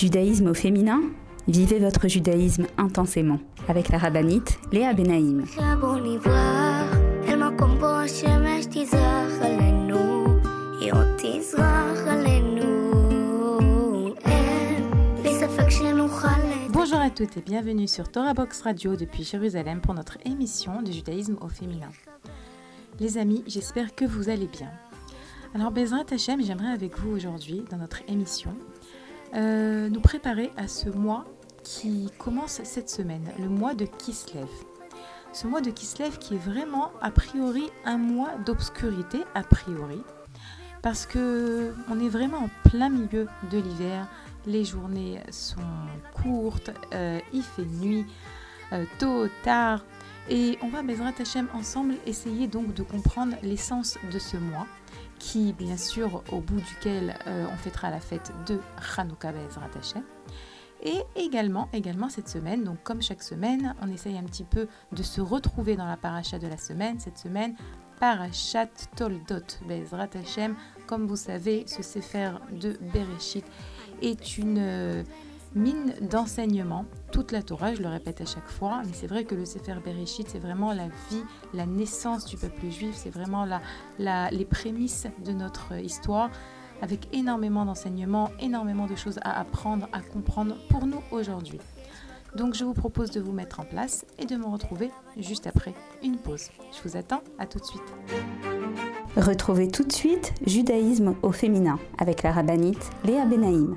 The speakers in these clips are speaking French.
Judaïsme au féminin Vivez votre judaïsme intensément avec la rabbinite Léa Benaïm. Bonjour à toutes et bienvenue sur Torah Box Radio depuis Jérusalem pour notre émission de judaïsme au féminin. Les amis, j'espère que vous allez bien. Alors Bezrat Hachem, j'aimerais avec vous aujourd'hui dans notre émission euh, nous préparer à ce mois qui commence cette semaine, le mois de Kislev. Ce mois de Kislev qui est vraiment a priori un mois d'obscurité a priori parce que on est vraiment en plein milieu de l'hiver, les journées sont courtes, euh, il fait nuit, euh, tôt, tard, et on va Bezrat Hachem ensemble essayer donc de comprendre l'essence de ce mois qui, bien sûr, au bout duquel euh, on fêtera la fête de Hanouka Bezrat Hashem. Et également, également cette semaine, donc comme chaque semaine, on essaye un petit peu de se retrouver dans la paracha de la semaine. Cette semaine, Parachat Toldot Bezrat Hashem. Comme vous savez, ce Sefer de Bereshit est une euh, mine d'enseignement. Toute la Torah, je le répète à chaque fois, mais c'est vrai que le Sefer Bereshit, c'est vraiment la vie, la naissance du peuple juif, c'est vraiment les prémices de notre histoire, avec énormément d'enseignements, énormément de choses à apprendre, à comprendre pour nous aujourd'hui. Donc je vous propose de vous mettre en place et de me retrouver juste après une pause. Je vous attends, à tout de suite. Retrouvez tout de suite Judaïsme au féminin avec la rabbinite Léa Benaïm.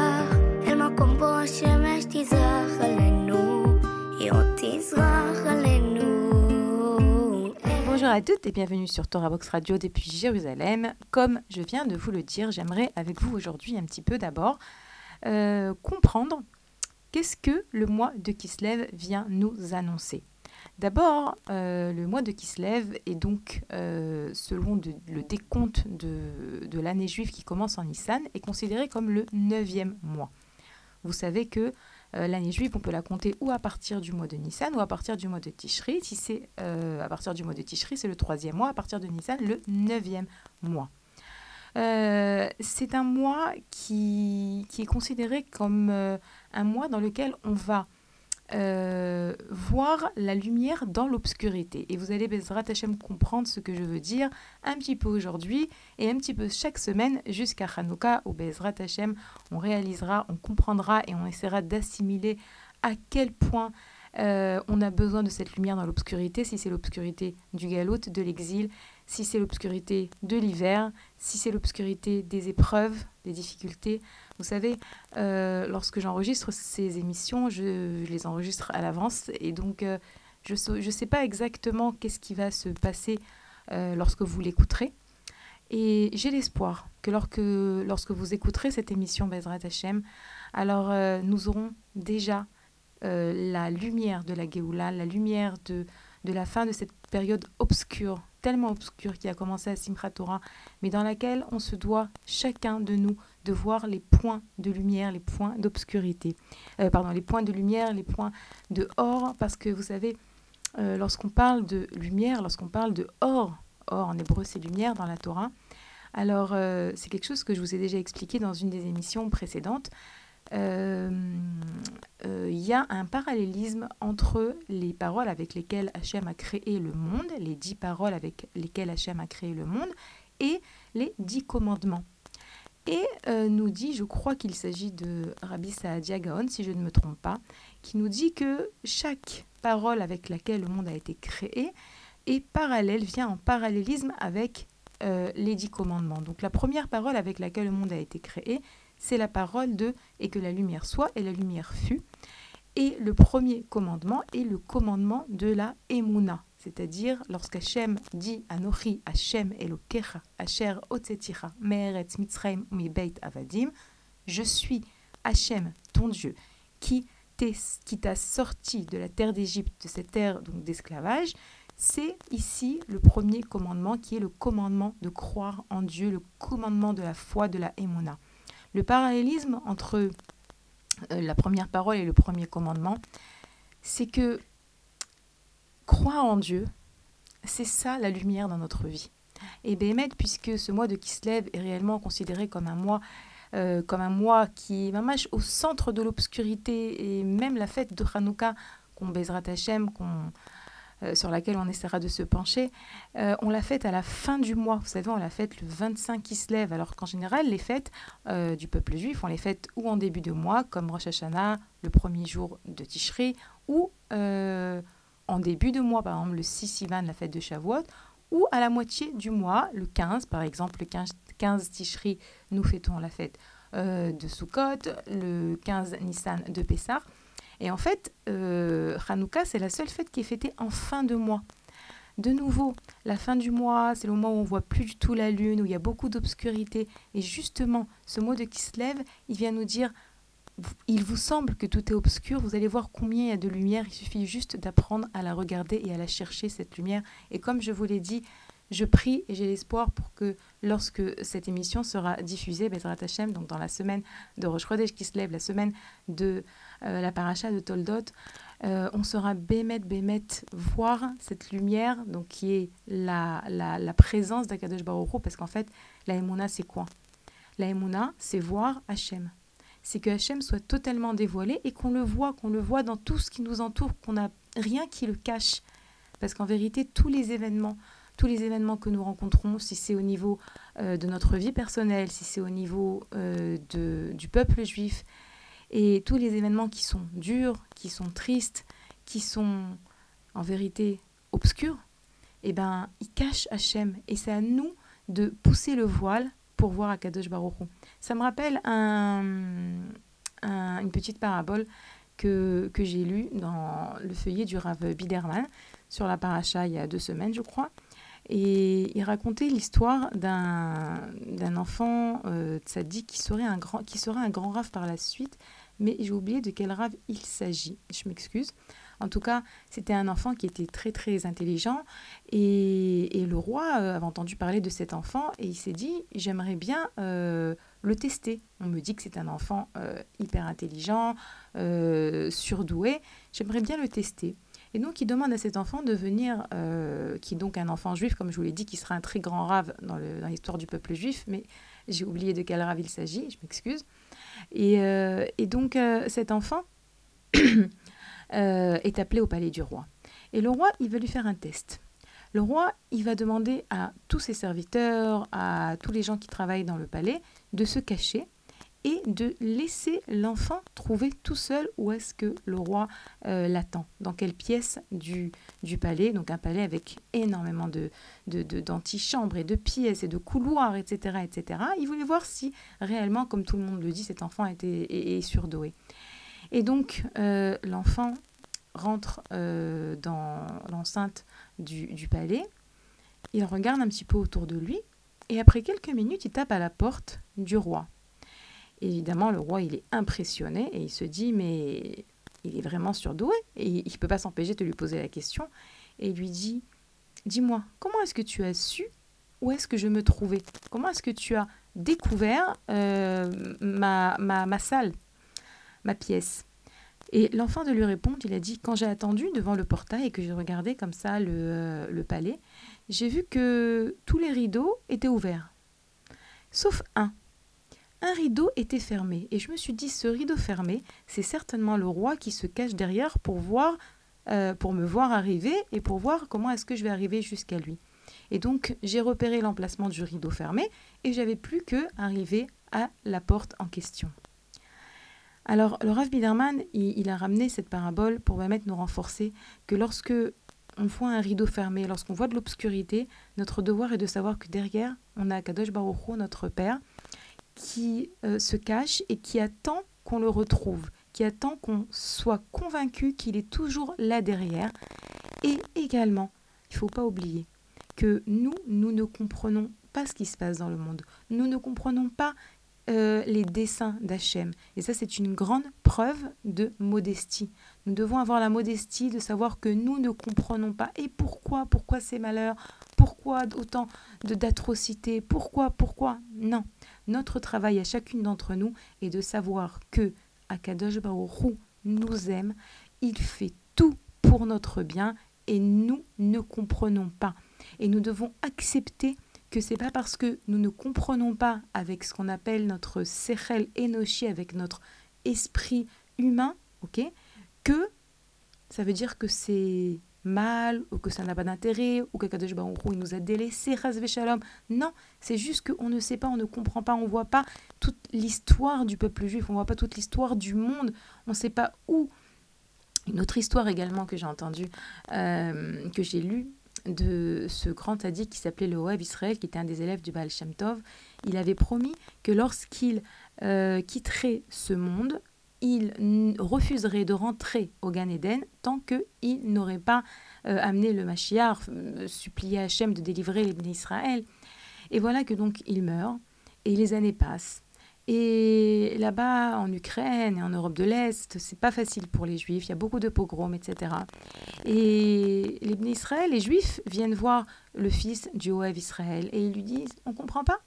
Bonjour à toutes et bienvenue sur Torah Box Radio depuis Jérusalem. Comme je viens de vous le dire, j'aimerais avec vous aujourd'hui un petit peu d'abord euh, comprendre qu'est-ce que le mois de Kislev vient nous annoncer. D'abord, euh, le mois de Kislev est donc, euh, selon le décompte de, de l'année juive qui commence en Nissan, est considéré comme le neuvième mois. Vous savez que euh, l'année juive, on peut la compter ou à partir du mois de Nissan ou à partir du mois de Tishri. Si c'est euh, à partir du mois de Tishri, c'est le troisième mois, à partir de Nissan, le neuvième mois. Euh, c'est un mois qui, qui, est considéré comme un mois dans lequel on va euh, voir la lumière dans l'obscurité. Et vous allez, Bezrat Hashem, comprendre ce que je veux dire un petit peu aujourd'hui et un petit peu chaque semaine jusqu'à Hanouka, où Bezrat Hashem, on réalisera, on comprendra et on essaiera d'assimiler à quel point euh, on a besoin de cette lumière dans l'obscurité, si c'est l'obscurité du galout, de l'exil, si c'est l'obscurité de l'hiver, si c'est l'obscurité des épreuves, des difficultés. Vous savez, euh, lorsque j'enregistre ces émissions, je, les enregistre à l'avance et donc euh, je ne sais pas exactement qu'est-ce qui va se passer euh, lorsque vous l'écouterez. Et j'ai l'espoir que lorsque, lorsque vous écouterez cette émission Bezrat Hashem, alors nous aurons déjà la lumière de la Géoula, la lumière de, de la fin de cette période obscure, tellement obscure qui a commencé à Simchat Torah, mais dans laquelle on se doit chacun de nous de voir les points de lumière, les points d'obscurité. Euh, pardon, les points de lumière, les points de or, parce que vous savez, euh, lorsqu'on parle de lumière, lorsqu'on parle de or, Or, en hébreu, c'est lumière dans la Torah. Alors, euh, c'est quelque chose que je vous ai déjà expliqué dans une des émissions précédentes. Il y a un parallélisme entre les paroles avec lesquelles Hachem a créé le monde, les dix paroles avec lesquelles Hachem a créé le monde, et les dix commandements. Et nous dit, je crois qu'il s'agit de Rabbi Saadia Gaon, si je ne me trompe pas, qui nous dit que chaque parole avec laquelle le monde a été créé est parallèle, vient en parallélisme avec euh, les dix commandements. Donc la première parole avec laquelle le monde a été créé, c'est la parole de et que la lumière soit et la lumière fut. Et le premier commandement est le commandement de la Emouna, c'est-à-dire lorsqu'Hachem dit à Nochi, Hachem Elokecha, Asher Otseticha, Me'eretz Mitzrayim Beit Avadim, je suis Hachem, ton Dieu, qui t'a sorti de la terre d'Égypte, de cette terre d'esclavage, c'est ici le premier commandement qui est le commandement de croire en Dieu, le commandement de la foi, de la émona. Le parallélisme entre euh, la première parole et le premier commandement, c'est que croire en Dieu, c'est ça la lumière dans notre vie. Et Béhémet, puisque ce mois de Kislev est réellement considéré comme un mois euh, comme un mois qui est au centre de l'obscurité et même la fête de Hanouka qu'on baisera Hachem, qu'on euh, sur laquelle on essaiera de se pencher, euh, on la fête à la fin du mois. Vous savez, on la fête le 25 qui se lève, alors qu'en général, les fêtes du peuple juif, on les fête ou en début de mois, comme Rosh Hashanah, le premier jour de Tishri, ou en début de mois, par exemple le 6 Sivan, la fête de Shavuot, ou à la moitié du mois, le 15, par exemple, le 15, 15 Tishri, nous fêtons la fête de Sukkot, le 15 Nissan de Pessah. Et en fait, euh, Hanouka, c'est la seule fête qui est fêtée en fin de mois. De nouveau, la fin du mois, c'est le moment où on voit plus du tout la lune, où il y a beaucoup d'obscurité. Et justement, ce mot de Kislev, il vient nous dire il vous semble que tout est obscur, vous allez voir combien il y a de lumière, il suffit juste d'apprendre à la regarder et à la chercher, cette lumière. Et comme je vous l'ai dit, je prie et j'ai l'espoir pour que lorsque cette émission sera diffusée, Bezrat Hashem, donc dans la semaine de Rosh Chodesh qui se lève, la semaine de euh, la paracha de Toldot, euh, on sera bémet, bémet, voir cette lumière, donc qui est la, la, la présence d'Akadosh Baruch parce qu'en fait, la Emouna, c'est quoi? La Emouna, c'est voir Hachem. C'est que Hachem soit totalement dévoilé et qu'on le voit, qu'on le voit dans tout ce qui nous entoure, qu'on n'a rien qui le cache. Parce qu'en vérité, tous les événements, tous les événements que nous rencontrons, si c'est au niveau euh, de notre vie personnelle, si c'est au niveau de, du peuple juif, et tous les événements qui sont durs, qui sont tristes, qui sont en vérité obscurs, eh ben, ils cachent Hachem. Et c'est à nous de pousser le voile pour voir Akadosh Baruch Ça me rappelle un, une petite parabole que, que j'ai lue dans le feuillet du Rav Biderman sur la paracha il y a deux semaines, je crois. Et il racontait l'histoire d'un enfant euh, qui serait un grand, qui serait un grand rave par la suite mais j'ai oublié de quel rave il s'agit. Je m'excuse. En tout cas, c'était un enfant qui était très très intelligent et, et le roi euh, avait entendu parler de cet enfant et il s'est dit j'aimerais bien euh, le tester. On me dit que c'est un enfant euh, hyper intelligent, surdoué. J'aimerais bien le tester. Et donc, il demande à cet enfant de venir, qui est donc un enfant juif, comme je vous l'ai dit, qui sera un très grand rave dans l'histoire du peuple juif, mais j'ai oublié de quel rave il s'agit, je m'excuse. Euh, et, donc, cet enfant euh, est appelé au palais du roi. Et le roi, il va lui faire un test. Le roi, il va demander à tous ses serviteurs, à tous les gens qui travaillent dans le palais, de se cacher et de laisser l'enfant trouver tout seul où est-ce que le roi l'attend, dans quelle pièce du, du, palais, donc un palais avec énormément de, d'antichambres et de pièces et de couloirs, etc., etc. Il voulait voir si réellement, comme tout le monde le dit, cet enfant était, est, surdoué. Et donc, euh, l'enfant rentre euh, dans l'enceinte du, palais, il regarde un petit peu autour de lui, et après quelques minutes, il tape à la porte du roi. Évidemment, le roi, il est impressionné et il se dit, mais il est vraiment surdoué et il ne peut pas s'empêcher de lui poser la question. Et il lui dit, dis-moi, comment est-ce que tu as su où est-ce que je me trouvais? Comment est-ce que tu as découvert euh, ma, ma, salle, ma pièce Et l'enfant de lui répondre, il a dit, quand j'ai attendu devant le portail et que j'ai regardé comme ça le, euh, le palais, j'ai vu que tous les rideaux étaient ouverts. Sauf un. Un rideau était fermé. Et je me suis dit, ce rideau fermé, c'est certainement le roi qui se cache derrière pour voir, euh, pour me voir arriver et pour voir comment est-ce que je vais arriver jusqu'à lui. Et donc, j'ai repéré l'emplacement du rideau fermé et j'avais plus que arriver à la porte en question. Alors, le Rav Biderman, il, a ramené cette parabole pour permettre nous renforcer que lorsque on voit un rideau fermé, lorsqu'on voit de l'obscurité, notre devoir est de savoir que derrière, on a Kadosh Baruch notre Père, qui euh, se cache et qui attend qu'on le retrouve, qui attend qu'on soit convaincu qu'il est toujours là derrière. Et également, il ne faut pas oublier que nous, nous ne comprenons pas ce qui se passe dans le monde. Nous ne comprenons pas euh, les dessins d'Hachem. Et ça, c'est une grande preuve de modestie. Nous devons avoir la modestie de savoir que nous ne comprenons pas. Et pourquoi Pourquoi ces malheurs? Pourquoi autant d'atrocités? Pourquoi Pourquoi? Non. Notre travail à chacune d'entre nous est de savoir que Akadosh Baruch nous aime. Il fait tout pour notre bien et nous ne comprenons pas. Et nous devons accepter que c'est pas parce que nous ne comprenons pas avec ce qu'on appelle notre sechel enoshi, avec notre esprit humain, ok, que ça veut dire que c'est mal ou que ça n'a pas d'intérêt ou que Kadosh il nous a délaissés, shalom. Non, c'est juste qu'on ne sait pas, on ne comprend pas, on voit pas toute l'histoire du peuple juif, on voit pas toute l'histoire du monde, on ne sait pas où. Une autre histoire également que j'ai entendue, euh, que j'ai lue, de ce grand tadi qui s'appelait le Israël, qui était un des élèves du Baal Shem Tov, il avait promis que lorsqu'il euh, quitterait ce monde, il refuserait de rentrer au Gan Eden tant qu'il n'aurait pas euh, amené le Mashiach, euh, supplié Hachem de délivrer les Israël. Et voilà que donc il meurt, et les années passent. Et là-bas, en Ukraine et en Europe de l'Est, c'est pas facile pour les Juifs. Il y a beaucoup de pogroms, etc. Et les Israël, les Juifs viennent voir le fils du Oev Israël et ils lui disent On comprend pas.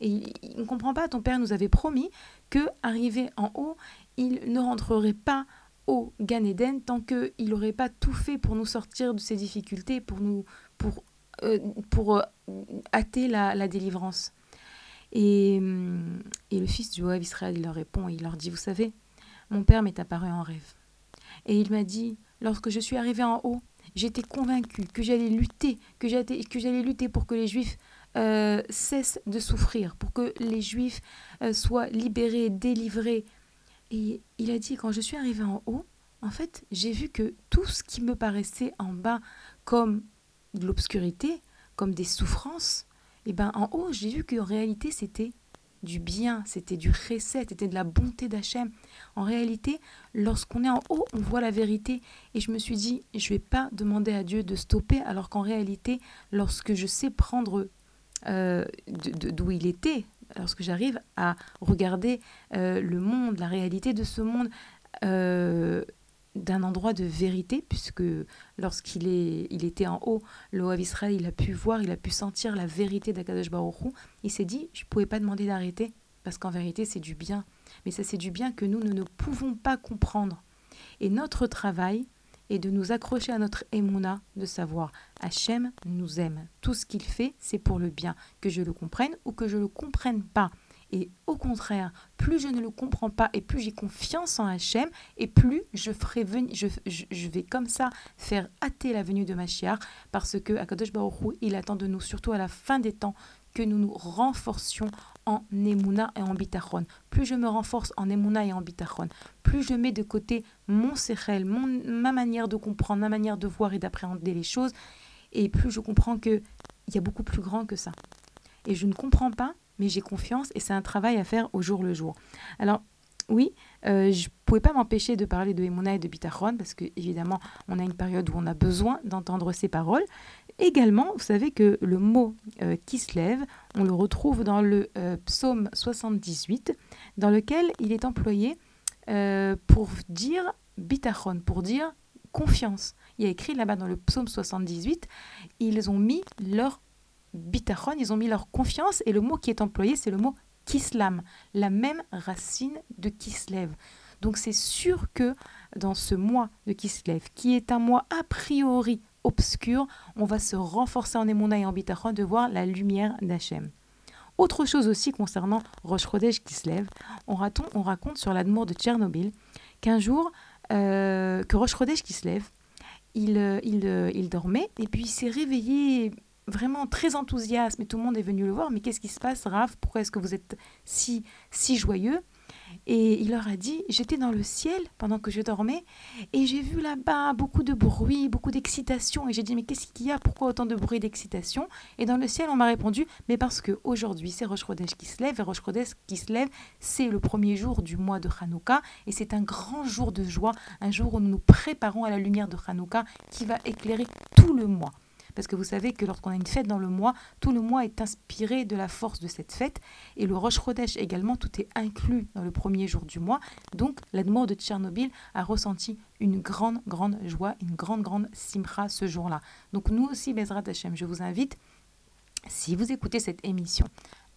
Et on ne comprend pas. Ton père nous avait promis que arrivé en haut, il ne rentrerait pas au Gan Eden tant qu'il n'aurait pas tout fait pour nous sortir de ces difficultés, pour nous pour euh, pour euh, hâter la, la délivrance. Et, hum, et le fils du Oev Israël, il leur répond, il leur dit, vous savez, mon père m'est apparu en rêve. Et il m'a dit, lorsque je suis arrivé en haut, j'étais convaincu que j'allais lutter, que j'allais lutter pour que les Juifs euh, cessent de souffrir, pour que les Juifs euh, soient libérés, délivrés. Et il a dit, quand je suis arrivé en haut, en fait, j'ai vu que tout ce qui me paraissait en bas comme de l'obscurité, comme des souffrances, et ben en haut, j'ai vu qu'en réalité, c'était du bien, c'était du recette, c'était de la bonté d'Hachem. En réalité, lorsqu'on est en haut, on voit la vérité. Et je me suis dit, je vais pas demander à Dieu de stopper, alors qu'en réalité, lorsque je sais prendre euh, d'où il était, lorsque j'arrive à regarder euh, le monde, la réalité de ce monde, euh, d'un endroit de vérité, puisque lorsqu'il est, il était en haut, le Oav Israël, il a pu voir, il a pu sentir la vérité d'Akadosh Baruch Il s'est dit, je ne pouvais pas demander d'arrêter, parce qu'en vérité, c'est du bien. Mais ça, c'est du bien que nous, nous ne pouvons pas comprendre. Et notre travail est de nous accrocher à notre émouna, de savoir, Hachem nous aime. Tout ce qu'il fait, c'est pour le bien, que je le comprenne ou que je ne le comprenne pas. Et au contraire, plus je ne le comprends pas et plus j'ai confiance en Hachem, et plus je, ferai venir, je, vais comme ça faire hâter la venue de Mashiach, parce que Akadosh Baruch il attend de nous, surtout à la fin des temps, que nous nous renforcions en Emouna et en Bitachon. Plus je me renforce en Emouna et en Bitachon, plus je mets de côté mon Sechel, mon, ma manière de comprendre, ma manière de voir et d'appréhender les choses, et plus je comprends qu'il y a beaucoup plus grand que ça. Et je ne comprends pas mais j'ai confiance et c'est un travail à faire au jour le jour. Alors, oui, euh, je ne pouvais pas m'empêcher de parler de Emouna et de Bitachon parce que évidemment, on a une période où on a besoin d'entendre ces paroles. Également, vous savez que le mot euh, qui se lève, on le retrouve dans le euh, psaume 78, dans lequel il est employé pour dire Bitachon, pour dire confiance. Il y a écrit là-bas dans le psaume 78, ils ont mis leur bitachon, ils ont mis leur confiance et le mot qui est employé, c'est le mot kislam, la même racine de kislev. Donc c'est sûr que dans ce mois de Kislev, qui est un mois a priori obscur, on va se renforcer en Emouna et en Bitachon de voir la lumière d'Hachem. Autre chose aussi concernant Chodesh Kislev, on, raconte, on raconte sur l'admour de Tchernobyl qu'un jour, euh, que il, euh, il, euh, il dormait et puis il s'est réveillé vraiment très enthousiaste, mais tout le monde est venu le voir. Mais qu'est-ce qui se passe, Raph? Pourquoi est-ce que vous êtes si, si joyeux? Et il leur a dit, j'étais dans le ciel pendant que je dormais et j'ai vu là-bas beaucoup de bruit, beaucoup d'excitation. Et j'ai dit, mais qu'est-ce qu'il y a? Pourquoi autant de bruit d'excitation? Et dans le ciel, on m'a répondu, mais parce qu'aujourd'hui, c'est Rosh qui se lève. Et Rosh qui se lève, c'est le premier jour du mois de Hanouka. Et c'est un grand jour de joie, un jour où nous nous préparons à la lumière de Hanouka qui va éclairer tout le mois parce que vous savez que lorsqu'on a une fête dans le mois, tout le mois est inspiré de la force de cette fête, et le Rosh Chodesh également, tout est inclus dans le premier jour du mois. Donc, l'Admor de Tchernobyl a ressenti une grande, grande joie, une grande, grande simcha ce jour-là. Donc, nous aussi, Bezrat Hashem, je vous invite, si vous écoutez cette émission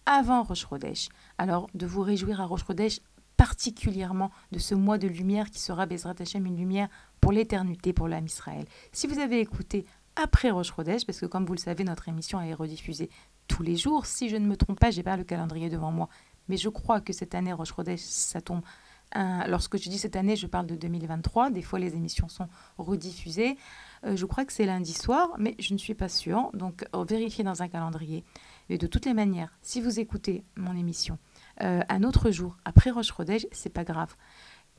avant Rosh Chodesh, alors de vous réjouir à Rosh Chodesh particulièrement de ce mois de lumière qui sera Bezrat Hashem une lumière pour l'éternité pour l'âme Israël. Si vous avez écouté après Roche Rodèche, parce que comme vous le savez, notre émission est rediffusée tous les jours. Si je ne me trompe pas, j'ai pas le calendrier devant moi, mais je crois que cette année Roche Rodèche, ça tombe. lorsque je dis cette année, je parle de 2023. Des fois, les émissions sont rediffusées. Euh, je crois que c'est lundi soir, mais je ne suis pas sûre. Donc, euh, vérifiez dans un calendrier. Et de toutes les manières, si vous écoutez mon émission euh, un autre jour après Roche Rodèche, c'est pas grave.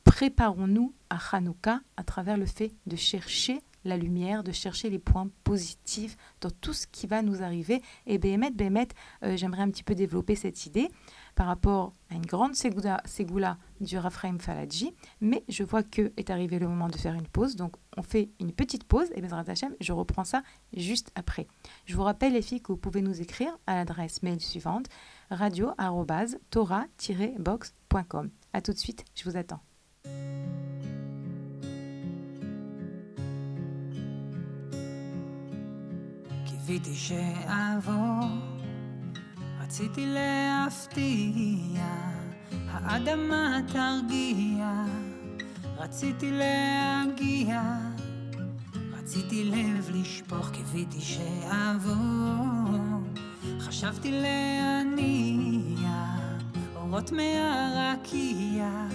Préparons-nous à Hanouka à travers le fait de chercher la lumière, de chercher les points positifs dans tout ce qui va nous arriver. Et Béhémet, Béhémet, euh, j'aimerais un petit peu développer cette idée par rapport à une grande ségoula, du Raphaël Faladji, mais je vois que est arrivé le moment de faire une pause, donc on fait une petite pause, et Bezrat Hashem, je reprends ça juste après. Je vous rappelle les filles que vous pouvez nous écrire à l'adresse mail suivante radio-tora-box.com. A tout de suite, je vous attends. קיוויתי שאעבור, רציתי להפתיע, האדמה תרגיע, רציתי להגיע, רציתי לב לשפוך, קיוויתי שאעבור, חשבתי להניע, אורות מהרקיע,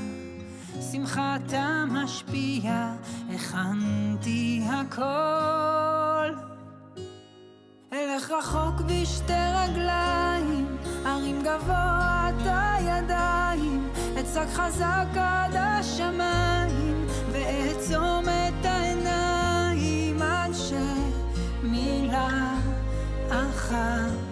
שמחתה משפיע, הכנתי הכל. אלך רחוק בשתי רגליים, ארים גבוה את הידיים, אצעק חזק עד השמיים, ואעצום את העיניים עד שמילה אחת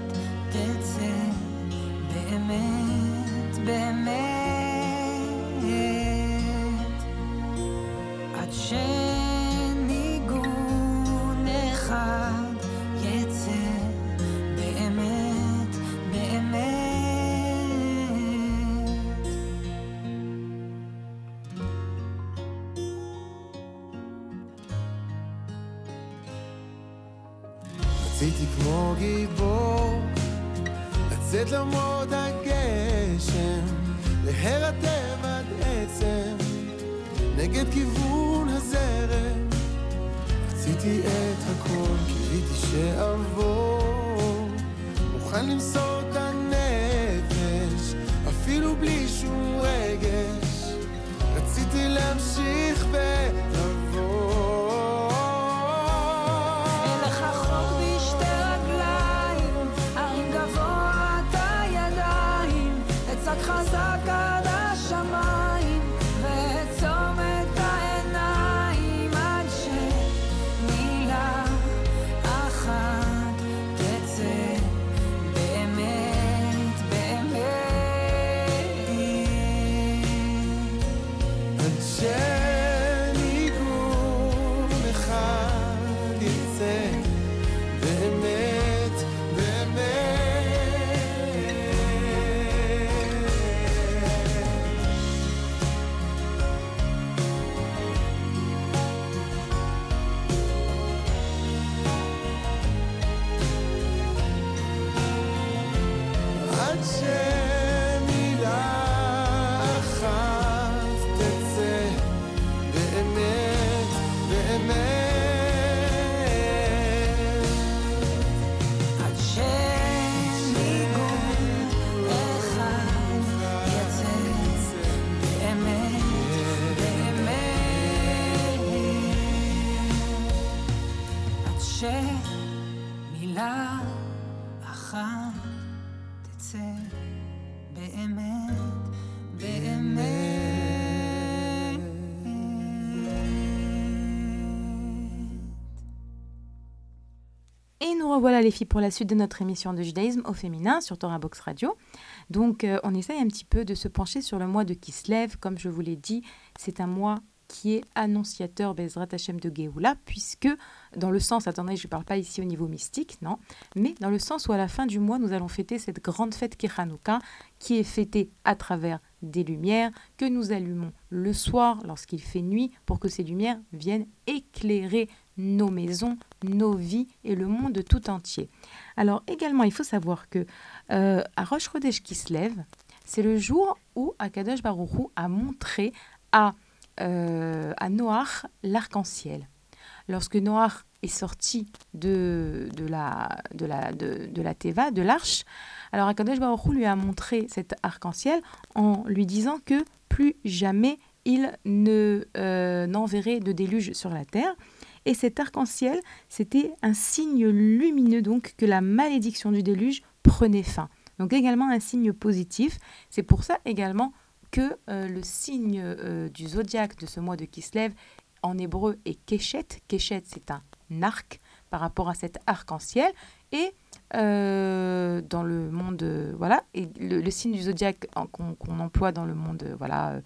לצאת למרות הגשם להירתם עד עצם. נגד כיוון הזרם רציתי את הכל, קיוויתי שאעבור מוכן למסור את הנפש אפילו בלי שום רגש. רציתי להמשיך ולבוא Revoilà les filles pour la suite de notre émission de judaïsme au féminin sur Torah Box Radio. Donc euh, on essaye un petit peu de se pencher sur le mois de Kislev. Comme je vous l'ai dit, c'est un mois qui est annonciateur Bezrat Hashem de Géoula, puisque dans le sens, attendez, je ne parle pas ici au niveau mystique, non, mais dans le sens où à la fin du mois, nous allons fêter cette grande fête qui qui est fêtée à travers des lumières que nous allumons le soir lorsqu'il fait nuit pour que ces lumières viennent éclairer nos maisons, nos vies et le monde tout entier. Alors également, il faut savoir que euh, à Rosh Chodesh qui se lève, c'est le jour où Akadosh Baruch Hu a montré à, euh, à Noach l'arc-en-ciel. Lorsque Noach est sorti de, de, la, de, la, de, de la Teva, de l'arche, alors Akadosh Baruch Hu lui a montré cet arc-en-ciel en lui disant que plus jamais il ne euh, n'enverrait de déluge sur la terre. Et cet arc-en-ciel, c'était un signe lumineux donc que la malédiction du déluge prenait fin. Donc également un signe positif. C'est pour ça également que euh, le signe euh, du zodiaque de ce mois de Kislev en hébreu est Keshet. Keshet, c'est un arc par rapport à cet arc-en-ciel. Et euh, dans le monde, voilà, et le, signe du zodiaque qu'on emploie dans le monde, voilà,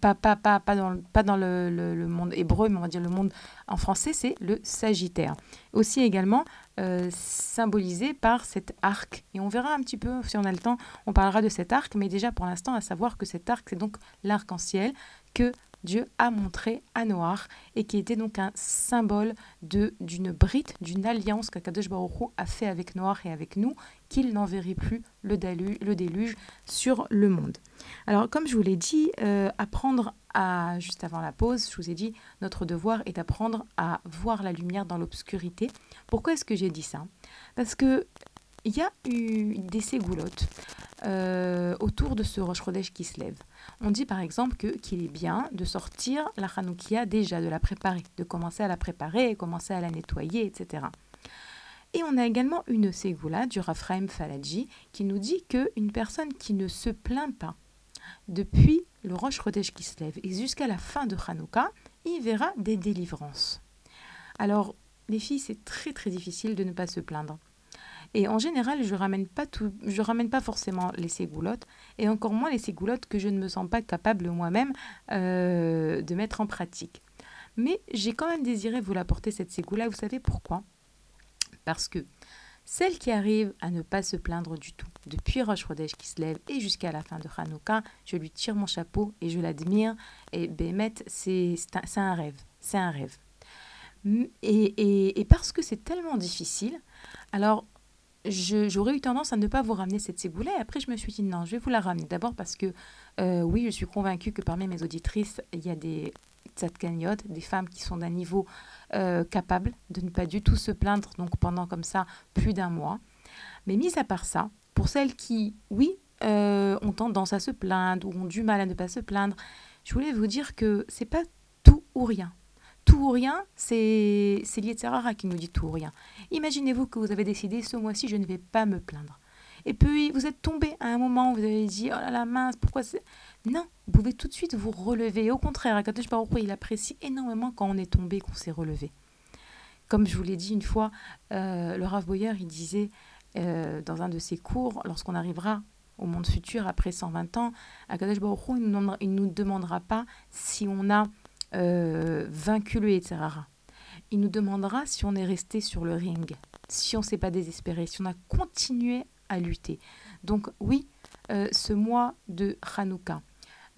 pas, pas, pas, pas dans, pas dans le- le monde hébreu, mais on va dire le monde en français, c'est le Sagittaire. Aussi également euh, symbolisé par cet arc. Et on verra un petit peu, si on a le temps, on parlera de cet arc, mais déjà pour l'instant, à savoir que cet arc, c'est donc l'arc-en-ciel que Dieu a montré à Noach et qui était donc un symbole de d'une brite, d'une alliance qu'Akadosh Baruch a fait avec Noach et avec nous, qu'il n'enverrait plus le, dalu- le déluge sur le monde. Alors, comme je vous l'ai dit, euh, apprendre à, juste avant la pause, je vous ai dit, notre devoir est d'apprendre à voir la lumière dans l'obscurité. Pourquoi est-ce que j'ai dit ça? Parce que il y a eu des ségoulottes euh, autour de ce Chodesh qui se lève. On dit par exemple que qu'il est bien de sortir la Hanoukia déjà, de la préparer, de commencer à la préparer, commencer à la nettoyer, etc. Et on a également une ségoula du Raphaël Faladji qui nous dit qu'une personne qui ne se plaint pas depuis le Chodesh qui se lève et jusqu'à la fin de Hanouka, il verra des délivrances. Alors, les filles, c'est très très difficile de ne pas se plaindre. Et en général, je ramène pas tout, je ramène pas forcément les ségoulottes, et encore moins les ségoulottes que je ne me sens pas capable moi-même euh, de mettre en pratique. Mais j'ai quand même désiré vous l'apporter cette ségoula. Vous savez pourquoi? Parce que celle qui arrive à ne pas se plaindre du tout, depuis Rosh Chodesh qui se lève et jusqu'à la fin de Hanouka, je lui tire mon chapeau et je l'admire. Et Bémet, c'est un, un rêve. C'est un rêve. Et, et- et parce que c'est tellement difficile, alors j'aurais eu tendance à ne pas vous ramener cette ségoula. Et après, je me suis dit non, je vais vous la ramener. D'abord parce que, euh, oui, je suis convaincue que parmi mes auditrices, il y a des tzadkaniotes, des femmes qui sont d'un niveau euh, capable de ne pas du tout se plaindre, donc pendant comme ça plus d'un mois. Mais mis à part ça, pour celles qui, oui, euh, ont tendance à se plaindre ou ont du mal à ne pas se plaindre, je voulais vous dire que c'est pas tout ou rien. Tout ou rien, c'est l'Yetzirara qui nous dit tout ou rien. Imaginez-vous que vous avez décidé ce mois-ci, je ne vais pas me plaindre. Et puis, vous êtes tombé à un moment où vous avez dit, oh là là, mince, pourquoi c'est... Non, vous pouvez tout de suite vous relever. Au contraire, Akadosh Baruch il apprécie énormément quand on est tombé, qu'on s'est relevé. Comme je vous l'ai dit une fois, euh, le Rav Boyer, il disait euh, dans un de ses cours, lorsqu'on arrivera au monde futur après 120 ans, Akadosh Baruch il ne nous demandera pas si on a euh, vaincu le Yetzirara. Il nous demandera si on est resté sur le ring, si on s'est pas désespéré, si on a continué à lutter. Donc oui, euh, ce mois de Hanouka,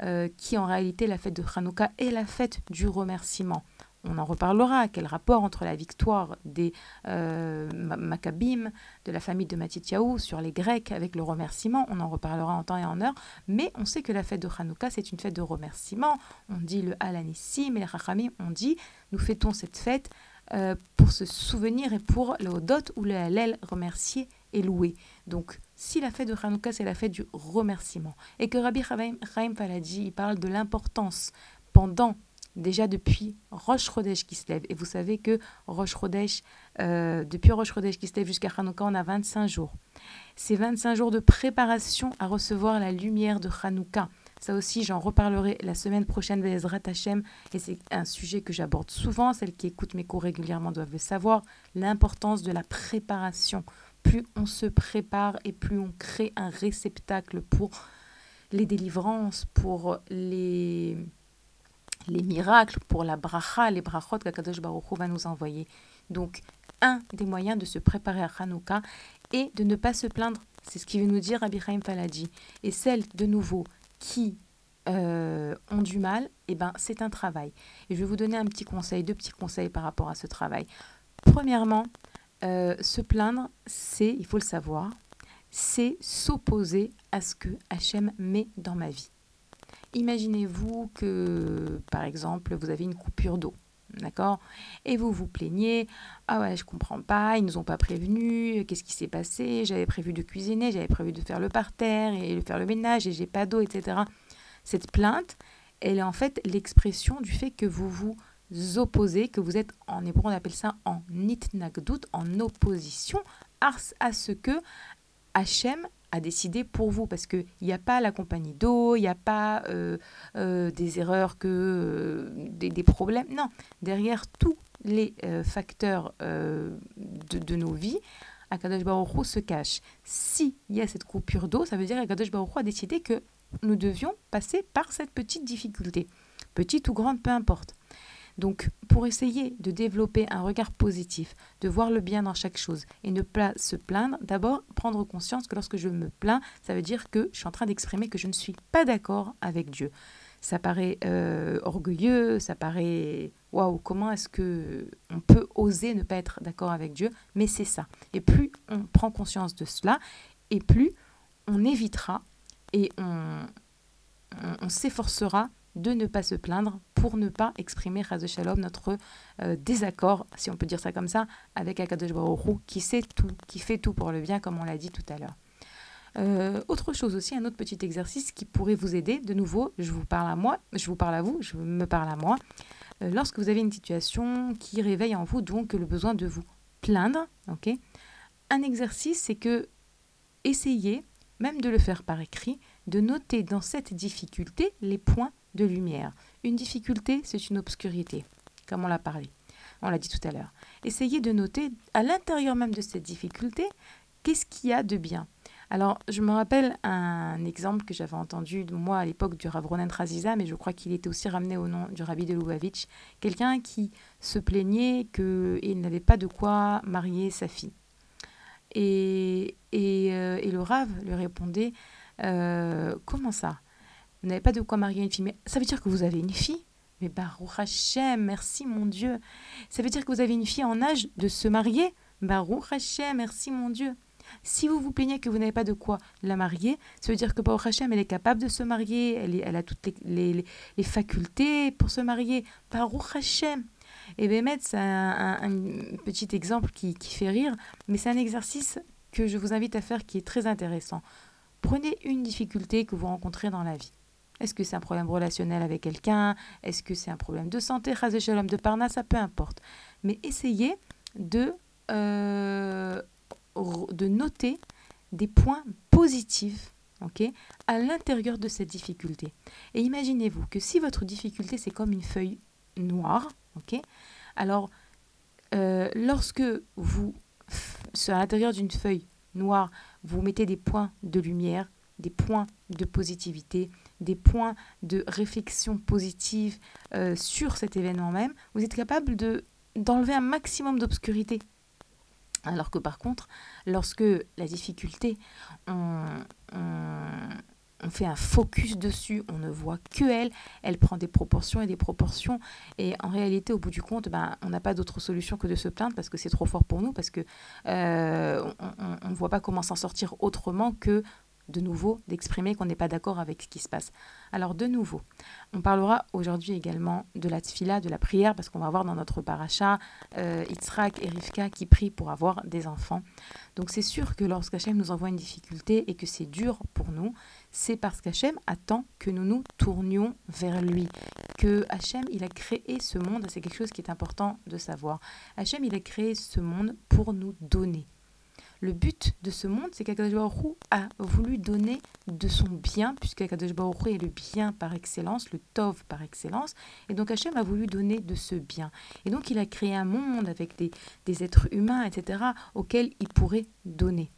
euh, qui en réalité la fête de Hanouka est la fête du remerciement. On en reparlera. Quel rapport entre la victoire des euh, Ma- Maccabim, de la famille de Matityahu sur les Grecs avec le remerciement? On en reparlera en temps et en heure. Mais on sait que la fête de Hanouka, c'est une fête de remerciement. On dit le Alanissim et le Rachamim, on dit nous fêtons cette fête euh, pour se souvenir et pour le Hodot ou le Hallel, remercier et louer. Donc, si la fête de Hanouka, c'est la fête du remerciement, et que Rabbi Chaim Faladi, il parle de l'importance pendant déjà depuis Rosh Chodesh qui se lève. Et vous savez que Rosh Chodesh, euh, depuis Rosh Chodesh qui se lève jusqu'à Hanouka, on a 25 jours. C'est 25 jours de préparation à recevoir la lumière de Hanouka. Ça aussi, j'en reparlerai la semaine prochaine, Bezrat Hashem, et c'est un sujet que j'aborde souvent. Celles qui écoutent mes cours régulièrement doivent le savoir, l'importance de la préparation. Plus on se prépare et plus on crée un réceptacle pour les délivrances, pour les, les miracles, pour la bracha, les brachot qu'Akadosh Baruch Hu va nous envoyer. Donc, un des moyens de se préparer à Hanouka et de ne pas se plaindre. C'est ce qu'il veut nous dire Rabbi Chaim Faladi. Et celles, de nouveau, qui euh, ont du mal, eh ben, c'est un travail. Et je vais vous donner un petit conseil, deux petits conseils par rapport à ce travail. Premièrement, euh, se plaindre, c'est, il faut le savoir, c'est s'opposer à ce que Hachem met dans ma vie. Imaginez-vous que, par exemple, vous avez une coupure d'eau. D'accord? Et vous vous plaignez, ah ouais, je comprends pas, ils nous ont pas prévenu, qu'est-ce qui s'est passé? J'avais prévu de cuisiner, j'avais prévu de faire le parterre et de faire le ménage et j'ai pas d'eau, etc. Cette plainte, elle est en fait l'expression du fait que vous vous opposez, que vous êtes en hébreu, on appelle ça en nitnagdout, en opposition à ce que Hachem a décidé pour vous parce qu'il n'y a pas la compagnie d'eau, il n'y a pas euh, euh, des erreurs, que euh, des, problèmes. Non, derrière tous les facteurs de, nos vies, Akadosh Baruch se cache. S'il y a cette coupure d'eau, ça veut dire qu'Akadosh Baruch a décidé que nous devions passer par cette petite difficulté. Petite ou grande, peu importe. Donc, pour essayer de développer un regard positif, de voir le bien dans chaque chose et ne pas se plaindre, d'abord prendre conscience que lorsque je me plains, ça veut dire que je suis en train d'exprimer que je ne suis pas d'accord avec Dieu. Ça paraît euh, orgueilleux, ça paraît waouh, comment est-ce que on peut oser ne pas être d'accord avec Dieu? Mais c'est ça. Et plus on prend conscience de cela, et plus on évitera et on, on s'efforcera de ne pas se plaindre pour ne pas exprimer, Raz Shalom, notre euh, désaccord, si on peut dire ça comme ça, avec Akadosh Baruch qui sait tout, qui fait tout pour le bien, comme on l'a dit tout à l'heure. Euh, autre chose aussi, un autre petit exercice qui pourrait vous aider. De nouveau, je vous parle à moi, je vous parle à vous, je me parle à moi. Euh, lorsque vous avez une situation qui réveille en vous donc le besoin de vous plaindre, Un exercice, c'est que essayez, même de le faire par écrit, de noter dans cette difficulté les points de lumière. Une difficulté, c'est une obscurité, comme on l'a parlé. On l'a dit tout à l'heure. Essayez de noter à l'intérieur même de cette difficulté, qu'est-ce qu'il y a de bien. Alors, je me rappelle un exemple que j'avais entendu, moi, à l'époque du Rav Ronen Traziza, mais je crois qu'il était aussi ramené au nom du Rabbi de Lubavitch. Quelqu'un qui se plaignait qu'il n'avait pas de quoi marier sa fille. Et, et, euh, le Rav lui répondait euh, Comment ça? Vous n'avez pas de quoi marier une fille. Mais ça veut dire que vous avez une fille Mais Baruch Hashem, merci mon Dieu. Ça veut dire que vous avez une fille en âge de se marier Baruch Hashem, merci mon Dieu. Si vous vous plaignez que vous n'avez pas de quoi la marier, ça veut dire que Baruch Hashem, elle est capable de se marier, elle, elle a toutes les, les, facultés pour se marier. Baruch Hashem. Et Bémet, c'est un, petit exemple qui, qui fait rire, mais c'est un exercice que je vous invite à faire qui est très intéressant. Prenez une difficulté que vous rencontrez dans la vie. Est-ce que c'est un problème relationnel avec quelqu'un? Est-ce que c'est un problème de santé? Shalom de Parna, ça peu importe. Mais essayez de, euh, noter des points positifs à l'intérieur de cette difficulté. Et imaginez-vous que si votre difficulté, c'est comme une feuille noire, alors euh, lorsque vous, à l'intérieur d'une feuille noire, vous mettez des points de lumière, des points de positivité, des points de réflexion positive euh, sur cet événement même, vous êtes capable de d'enlever un maximum d'obscurité. Alors que par contre, lorsque la difficulté, on, on, fait un focus dessus, on ne voit que elle, elle prend des proportions et des proportions, et en réalité, au bout du compte, ben, on n'a pas d'autre solution que de se plaindre parce que c'est trop fort pour nous, parce que euh, on ne voit pas comment s'en sortir autrement que de nouveau d'exprimer qu'on n'est pas d'accord avec ce qui se passe. Alors de nouveau, on parlera aujourd'hui également de la tfila, de la prière, parce qu'on va voir dans notre paracha euh, et Rivka qui prient pour avoir des enfants. Donc c'est sûr que lorsqu'Hachem nous envoie une difficulté et que c'est dur pour nous, c'est parce qu'Hachem attend que nous nous tournions vers lui. Que Hachem, il a créé ce monde, c'est quelque chose qui est important de savoir. Hachem, il a créé ce monde pour nous donner. Le but de ce monde, c'est qu'Akadosh a voulu donner de son bien, puisque Baruch est le bien par excellence, le Tov par excellence, et donc Hachem a voulu donner de ce bien. Et donc il a créé un monde avec des, des êtres humains, etc., auxquels il pourrait donner.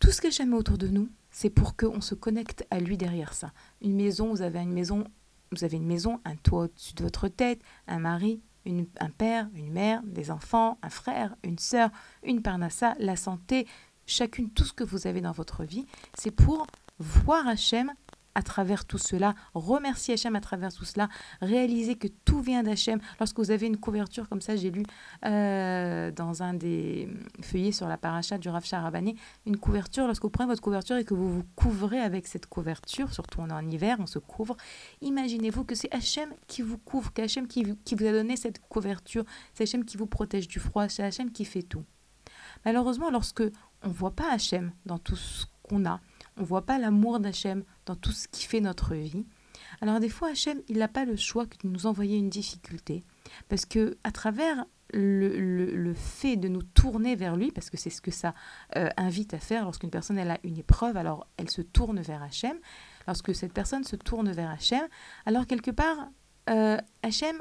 Tout ce qu'Hachem met autour de nous, c'est pour qu'on se connecte à lui derrière ça. Une maison, vous avez une maison, vous avez une maison, un toit au-dessus de votre tête, un mari, un père, une mère, des enfants, un frère, une sœur, une parnassa, la santé, chacune, tout ce que vous avez dans votre vie, c'est pour voir Hachem à travers tout cela, remercier Hachem à travers tout cela, réaliser que tout vient d'Hachem. Lorsque vous avez une couverture comme ça, j'ai lu euh, dans un des feuillets sur la paracha du Rav Charabani, une couverture, lorsque vous prenez votre couverture et que vous vous couvrez avec cette couverture, surtout on est en hiver, on se couvre, imaginez-vous que c'est Hachem qui vous couvre, qu'Hachem qui, qui vous a donné cette couverture, c'est Hachem qui vous protège du froid, c'est Hachem qui fait tout. Malheureusement, lorsque on ne voit pas Hachem dans tout ce qu'on a, on ne voit pas l'amour d'Hachem dans tout ce qui fait notre vie. Alors des fois, Hachem, il n'a pas le choix que de nous envoyer une difficulté, parce que à travers le, fait de nous tourner vers lui, parce que c'est ce que ça euh, invite à faire lorsqu'une personne elle a une épreuve, alors elle se tourne vers Hachem. Lorsque cette personne se tourne vers Hachem, alors quelque part, euh, Hachem,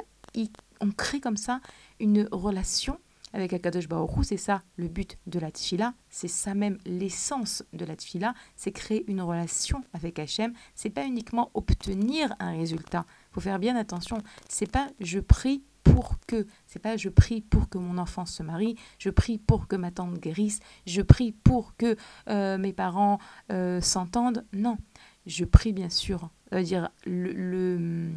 on crée comme ça une relation avec Akadosh Baruch c'est ça le but de la tfila, c'est ça même l'essence de la tfila, c'est créer une relation avec Hachem, c'est pas uniquement obtenir un résultat. Faut faire bien attention, c'est pas je prie pour que, c'est pas je prie pour que mon enfant se marie, je prie pour que ma tante guérisse, je prie pour que euh, mes parents euh, s'entendent. Non, je prie bien sûr, dire le,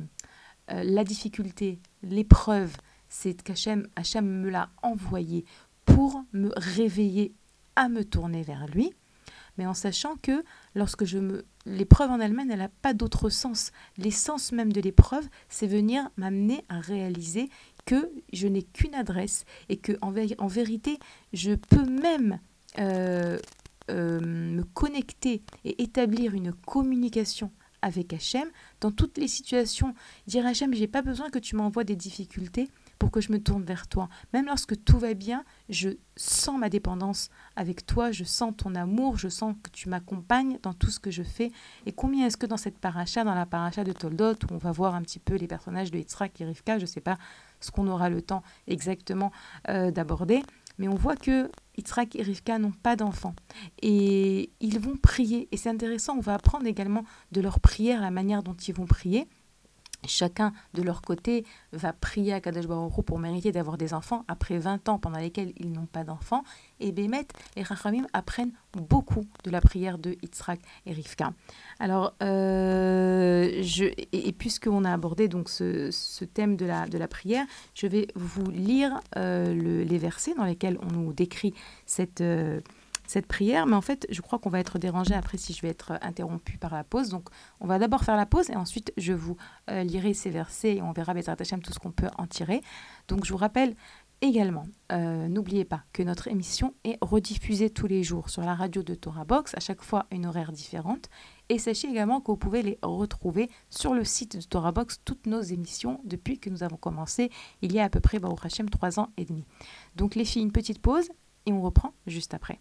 euh, la difficulté, l'épreuve, c'est qu'Hachem Hachem me l'a envoyé pour me réveiller à me tourner vers lui, mais en sachant que lorsque je me... L'épreuve en elle-même, elle n'a pas d'autre sens. L'essence même de l'épreuve, c'est venir m'amener à réaliser que je n'ai qu'une adresse et que en, vérité, je peux même euh, euh, me connecter et établir une communication avec Hachem dans toutes les situations. Dire Hachem, j'ai pas besoin que tu m'envoies des difficultés pour que je me tourne vers toi. Même lorsque tout va bien, je sens ma dépendance avec toi, je sens ton amour, je sens que tu m'accompagnes dans tout ce que je fais. Et combien est-ce que dans cette paracha, dans la paracha de Toldot, où on va voir un petit peu les personnages de Yitzhak et Rivka, je ne sais pas ce qu'on aura le temps exactement euh, d'aborder, mais on voit que Yitzhak et Rivka n'ont pas d'enfants. Et ils vont prier. Et c'est intéressant, on va apprendre également de leur prière, la manière dont ils vont prier chacun de leur côté va prier à Kadosh Baruch pour mériter d'avoir des enfants après 20 ans pendant lesquels ils n'ont pas d'enfants. Et Bémet et Rachamim apprennent beaucoup de la prière de Yitzhak et Rivka. Alors, euh, et, puisqu'on a abordé donc ce, thème de la, de la prière, je vais vous lire euh, les versets dans lesquels on nous décrit cette... Euh, cette prière, mais en fait, je crois qu'on va être dérangé après si je vais être interrompu par la pause. Donc, on va d'abord faire la pause et ensuite je vous euh, lirai ces versets et on verra Bezrat Hashem tout ce qu'on peut en tirer. Donc, je vous rappelle également, euh, n'oubliez pas que notre émission est rediffusée tous les jours sur la radio de Torah Box, à chaque fois une horaire différente. Et sachez également que vous pouvez les retrouver sur le site de Torah Box, toutes nos émissions depuis que nous avons commencé il y a à peu près, Baruch Hashem, trois ans et demi. Donc les filles, une petite pause et on reprend juste après.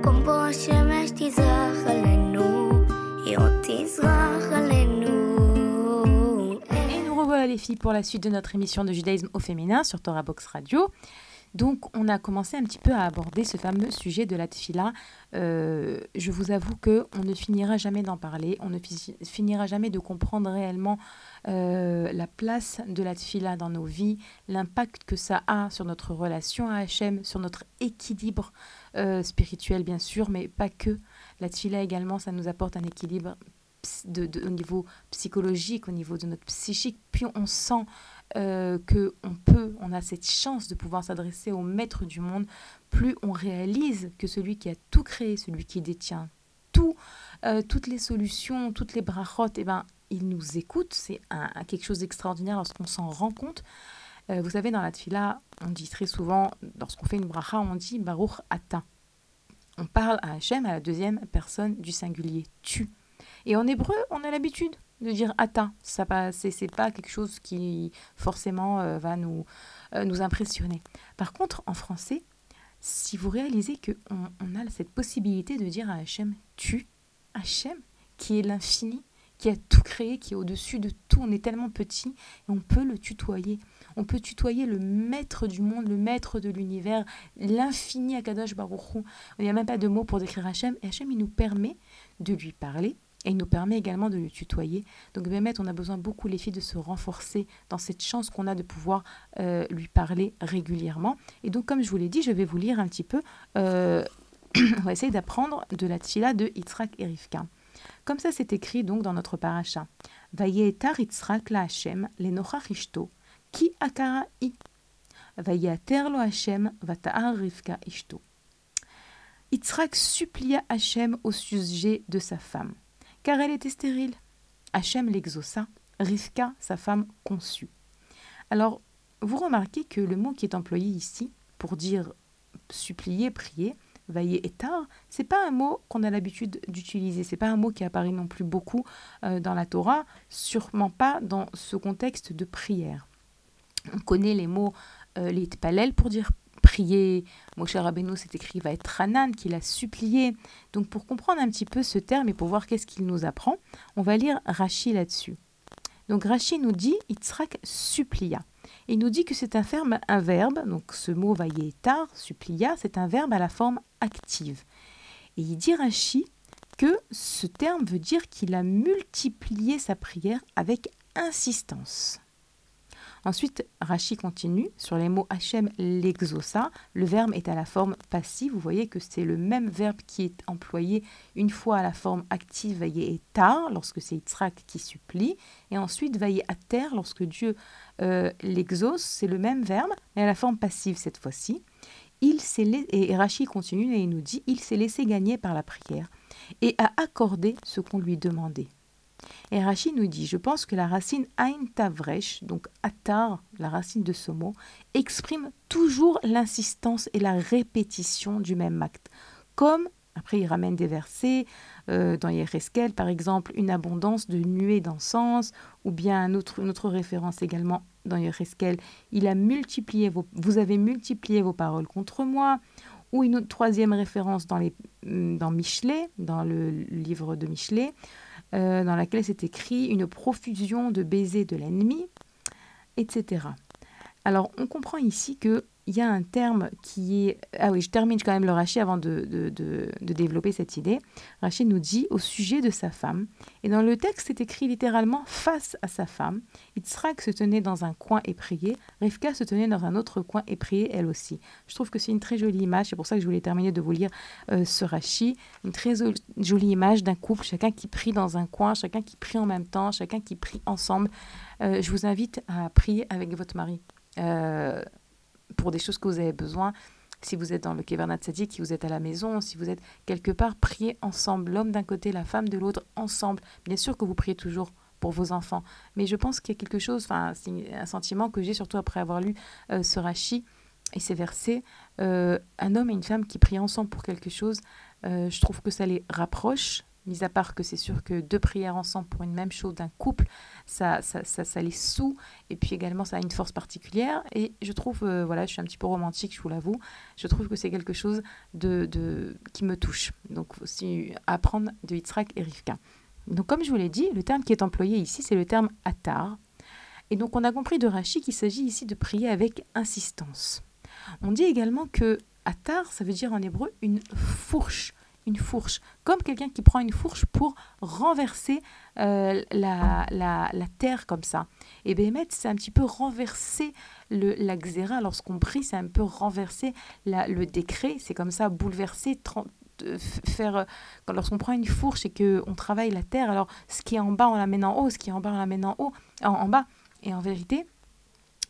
בוא נברח אל מקום בו השמש תזרח עלינו, היא עוד תזרח עלינו. Et nous revoilà les filles pour la suite de notre émission de judaïsme au féminin sur Torah Box Radio. Donc, on a commencé un petit peu à aborder ce fameux sujet de la tfila. Euh, je vous avoue que on ne finira jamais d'en parler, on ne fi- finira jamais de comprendre réellement euh, la place de la tfila dans nos vies, l'impact que ça a sur notre relation à Hachem, sur notre équilibre euh, spirituel bien sûr, mais pas que. La tfila également, ça nous apporte un équilibre de- au niveau psychologique, au niveau de notre psychique. Puis on sent euh, que on peut, on a cette chance de pouvoir s'adresser au maître du monde, plus on réalise que celui qui a tout créé, celui qui détient tout, euh, toutes les solutions, toutes les brachot, eh ben, il nous écoute. C'est quelque chose d'extraordinaire lorsqu'on s'en rend compte. Euh, vous savez, dans la tfila, on dit très souvent, lorsqu'on fait une bracha, on dit Baruch Ata. On parle à Hachem à la deuxième personne du singulier, tu. Et en hébreu, on a l'habitude de dire Ata. Ça c'est, pas quelque chose qui forcément euh, va nous, euh, nous impressionner. Par contre, en français, si vous réalisez qu'on on a cette possibilité de dire à Hachem tu, Hachem, qui est l'infini, qui a tout créé, qui est au-dessus de tout, on est tellement petit, et on peut le tutoyer. On peut tutoyer le maître du monde, le maître de l'univers, l'infini Akadosh Baruch Hu. Il n'y a même pas de mots pour décrire Hachem, et Hachem, il nous permet de lui parler, et il nous permet également de le tutoyer. Donc, Bémet, on a besoin beaucoup, les filles, de se renforcer dans cette chance qu'on a de pouvoir euh, lui parler régulièrement. Et donc, comme je vous l'ai dit, je vais vous lire un petit peu. euh, on va essayer d'apprendre de la tfila de Yitzhak et. Comme ça, c'est écrit donc dans notre paracha. Vayetar Yitzhak la Hashem lenochach ishto, ki akara i? Vayeter lo Hashem vata'ar Rivka ishto. Yitzhak supplia Hachem au sujet de sa femme, car elle était stérile. Hachem l'exauça, Rivka, sa femme, conçut. Alors, vous remarquez que le mot qui est employé ici pour dire supplier, prier, vailler et tard, c'est pas un mot qu'on a l'habitude d'utiliser. C'est pas un mot qui apparaît non plus beaucoup euh, dans la Torah, sûrement pas dans ce contexte de prière. On connaît les mots euh, les pour dire prier. Moshe Rabbeinu s'est écrit va être Hanan, qu'il a supplié. Donc pour comprendre un petit peu ce terme et pour voir qu'est-ce qu'il nous apprend, on va lire Rashi là-dessus. Donc Rashi nous dit Yitzhak supplia. Il nous dit que c'est un verbe, un verbe, donc ce mot vayetar, supplia, c'est un verbe à la forme active. Et il dit Rashi que ce terme veut dire qu'il a multiplié sa prière avec insistance. Ensuite, Rashi continue sur les mots Hachem l'exauça. Le verbe est à la forme passive. Vous voyez que c'est le même verbe qui est employé une fois à la forme active, vaillé et tard, lorsque c'est Yitzhak qui supplie, et ensuite vaillé à terre lorsque Dieu euh, l'exauce. C'est le même verbe, mais à la forme passive cette fois-ci. Il s'est et Rashi continue et il nous dit il s'est laissé gagner par la prière et a accordé ce qu'on lui demandait. Et Rashi nous dit, je pense que la racine Ain Tavresh, donc Atar, la racine de ce mot, exprime toujours l'insistance et la répétition du même acte. Comme, après il ramène des versets, euh, dans Yereskel par exemple, une abondance de nuées d'encens, ou bien une autre référence également dans Yereskel, il a multiplié vos, vous avez multiplié vos paroles contre moi, ou une autre, troisième référence dans, les, dans Michelet, dans le livre de Michelet, euh, dans laquelle c'est écrit une profusion de baisers de l'ennemi, etc. Alors on comprend ici que il y a un terme qui est... Ah oui, je termine quand même le Rachid avant de, de, de, développer cette idée. Rachid nous dit au sujet de sa femme, et dans le texte c'est écrit littéralement face à sa femme, Yitzhak se tenait dans un coin et priait, Rivka se tenait dans un autre coin et priait elle aussi. Je trouve que c'est une très jolie image, c'est pour ça que je voulais terminer de vous lire euh, ce Rachid, une très jolie image d'un couple, chacun qui prie dans un coin, chacun qui prie en même temps, chacun qui prie ensemble. Euh, je vous invite à prier avec votre mari. Euh, pour des choses que vous avez besoin. Si vous êtes dans le Kevernat Tzadik, si vous êtes à la maison, si vous êtes quelque part, priez ensemble, l'homme d'un côté, la femme de l'autre, ensemble. Bien sûr que vous priez toujours pour vos enfants, mais je pense qu'il y a quelque chose, enfin, c'est un sentiment que j'ai surtout après avoir lu euh, ce Rashi et ces versets. Euh, un homme et une femme qui prient ensemble pour quelque chose, euh, je trouve que ça les rapproche, mis à part que c'est sûr que deux prières ensemble pour une même chose d'un couple, ça, ça, ça, les sous, et puis également ça a une force particulière. Et je trouve, euh, voilà, je suis un petit peu romantique, je vous l'avoue, je trouve que c'est quelque chose de, de, qui me touche. Donc aussi apprendre de Yitzhak et Rivka. Donc comme je vous l'ai dit, le terme qui est employé ici, c'est le terme atar. Et donc on a compris de Rachid qu'il s'agit ici de prier avec insistance. On dit également que atar, ça veut dire en hébreu une fourche une fourche, comme quelqu'un qui prend une fourche pour renverser euh, la, la, terre comme ça. Et Béhémet, c'est un petit peu renverser le, la xéra. Lorsqu'on prie, c'est un peu renverser la, le décret. C'est comme ça, bouleverser, faire lorsqu'on prend une fourche et que on travaille la terre alors ce qui est en bas on l'amène en haut ce qui est en bas on l'amène en haut en bas et en vérité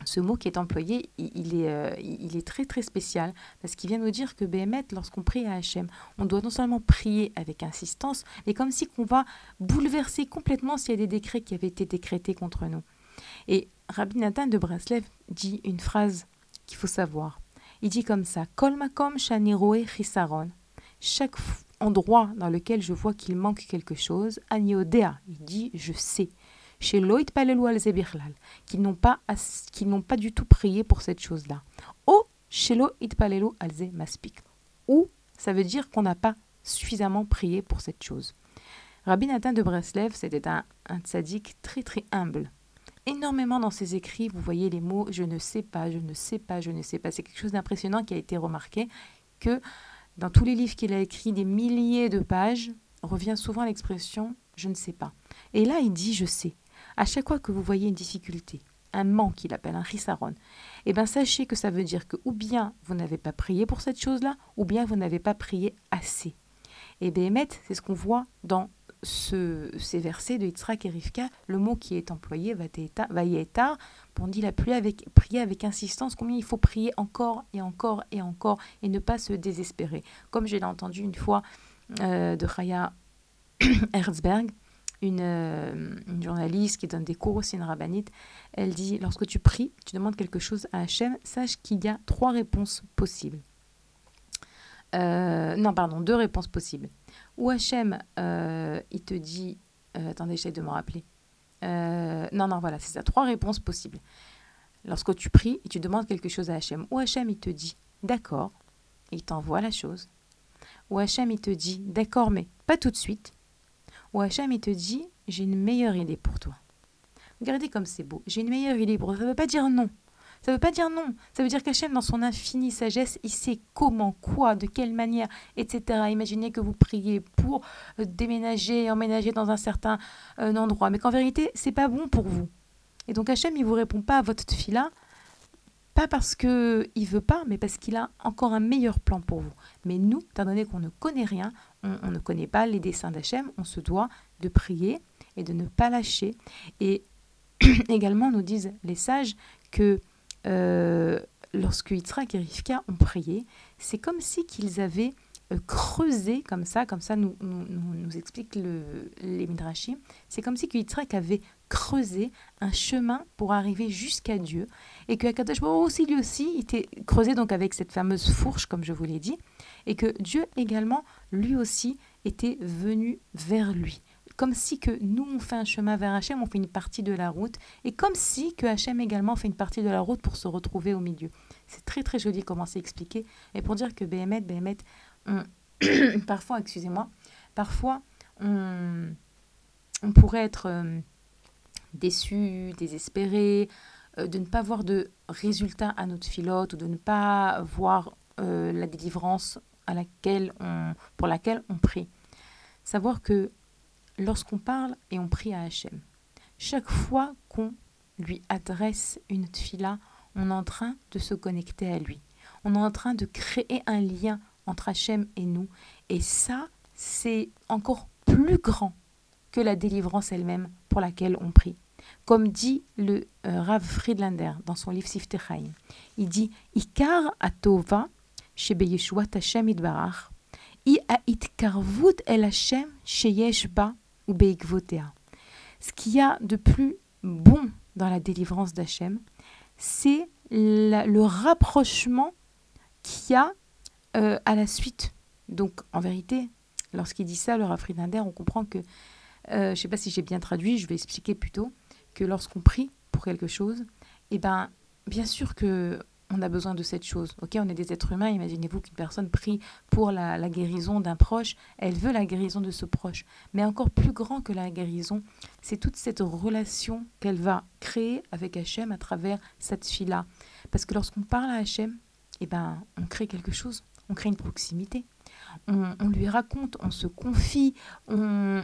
ce mot qui est employé, il, est, euh, il est très très spécial parce qu'il vient nous dire que Béhémet, lorsqu'on prie à Hachem, on doit non seulement prier avec insistance, mais comme si qu'on va bouleverser complètement s'il y a des décrets qui avaient été décrétés contre nous. Et Rabbi Nathan de Breslev dit une phrase qu'il faut savoir. Il dit comme ça Kol makom shaniroe chisaron. Chaque endroit dans lequel je vois qu'il manque quelque chose, aniodea, il dit je sais chez al qui n'ont pas, qui n'ont pas du tout prié pour cette chose-là. Ou chez Loïd Palelou al Maspik. Ou ça veut dire qu'on n'a pas suffisamment prié pour cette chose. Rabbi Nathan de Breslev, c'était un, un tzaddik très très humble. Énormément dans ses écrits, vous voyez les mots je ne sais pas, je ne sais pas, je ne sais pas. C'est quelque chose d'impressionnant qui a été remarqué que dans tous les livres qu'il a écrits, des milliers de pages, revient souvent l'expression je ne sais pas. Et là, il dit je sais. À chaque fois que vous voyez une difficulté, un manque qu'il appelle un risaron, eh bien sachez que ça veut dire que ou bien vous n'avez pas prié pour cette chose-là, ou bien vous n'avez pas prié assez. Et Béhémet, c'est ce qu'on voit dans ce, ces versets de Yitzhak et Rivka, le mot qui est employé, va tard, on dit la pluie avec, prier avec insistance, combien il faut prier encore et encore et encore, et ne pas se désespérer. Comme je l'ai entendu une fois euh, de Chaya Herzberg, euh, une, journaliste qui donne des cours aussi, une rabbinite, elle dit lorsque tu pries, tu demandes quelque chose à Hachem, sache qu'il y a trois réponses possibles. Euh, non, pardon, deux réponses possibles. Ou Hachem, euh, il te dit. attendez, j'essaie de me rappeler. non, non, voilà, c'est ça. Trois réponses possibles. Lorsque tu pries et tu demandes quelque chose à Hachem, ou Hachem, il te dit d'accord, il t'envoie la chose. Ou Hachem, il te dit d'accord, mais pas tout de suite où Hachem il te dit j'ai une meilleure idée pour toi. Regardez comme c'est beau. J'ai une meilleure idée pour toi. Ça ne veut pas dire non. Ça ne veut pas dire non. Ça veut dire qu'Hachem, dans son infinie sagesse, il sait comment, quoi, de quelle manière, etc. Imaginez que vous priez pour déménager, emménager dans un certain euh, endroit, mais qu'en vérité, c'est pas bon pour vous. Et donc Hachem, il vous répond pas à votre fila, pas parce qu'il veut pas, mais parce qu'il a encore un meilleur plan pour vous. Mais nous, étant donné qu'on ne connaît rien, on, ne connaît pas les desseins d'Hachem, on se doit de prier et de ne pas lâcher. Et également, nous disent les sages que euh, lorsque Yitzhak et Rivka ont prié, c'est comme si qu'ils avaient euh, creusé comme ça, comme ça nous, nous, nous, explique le, les Midrashim, c'est comme si Yitzhak avait creusé un chemin pour arriver jusqu'à Dieu et que Akadosh aussi lui aussi était creusé donc avec cette fameuse fourche comme je vous l'ai dit et que Dieu également lui aussi était venu vers lui comme si que nous on fait un chemin vers Hachem, on fait une partie de la route, et comme si que Hachem également fait une partie de la route pour se retrouver au milieu. C'est très très joli comment c'est expliqué, et pour dire que Béhémet, Béhémet, parfois, excusez-moi, parfois on, pourrait être euh, déçu, désespéré, de ne pas voir de résultat à notre filote ou de ne pas voir euh, la délivrance à laquelle on, pour laquelle on prie. Savoir que lorsqu'on parle et on prie à Hachem, chaque fois qu'on lui adresse une fila, on est en train de se connecter à lui. On est en train de créer un lien entre Hachem et nous. Et ça, c'est encore plus grand que la délivrance elle-même pour laquelle on prie. Comme dit le euh, Rav Friedlander dans son livre Siftechaim, il dit Ikar atova i karvut el Hashem sheyesh ba ou. Ce qu'il y a de plus bon dans la délivrance d'Hachem, c'est le rapprochement qu'il y a euh, à la suite. Donc, en vérité, lorsqu'il dit ça, le Rav Friedlander, on comprend que, euh, je ne sais pas si j'ai bien traduit, je vais expliquer plutôt, que lorsqu'on prie pour quelque chose, eh ben, bien sûr que on a besoin de cette chose. Ok, on est des êtres humains. Imaginez-vous qu'une personne prie pour la, la guérison d'un proche. Elle veut la guérison de ce proche. Mais encore plus grand que la guérison, c'est toute cette relation qu'elle va créer avec Hachem à travers cette fille-là. Parce que lorsqu'on parle à Hachem, eh ben, on crée quelque chose. On crée une proximité. On, on lui raconte, on se confie, on,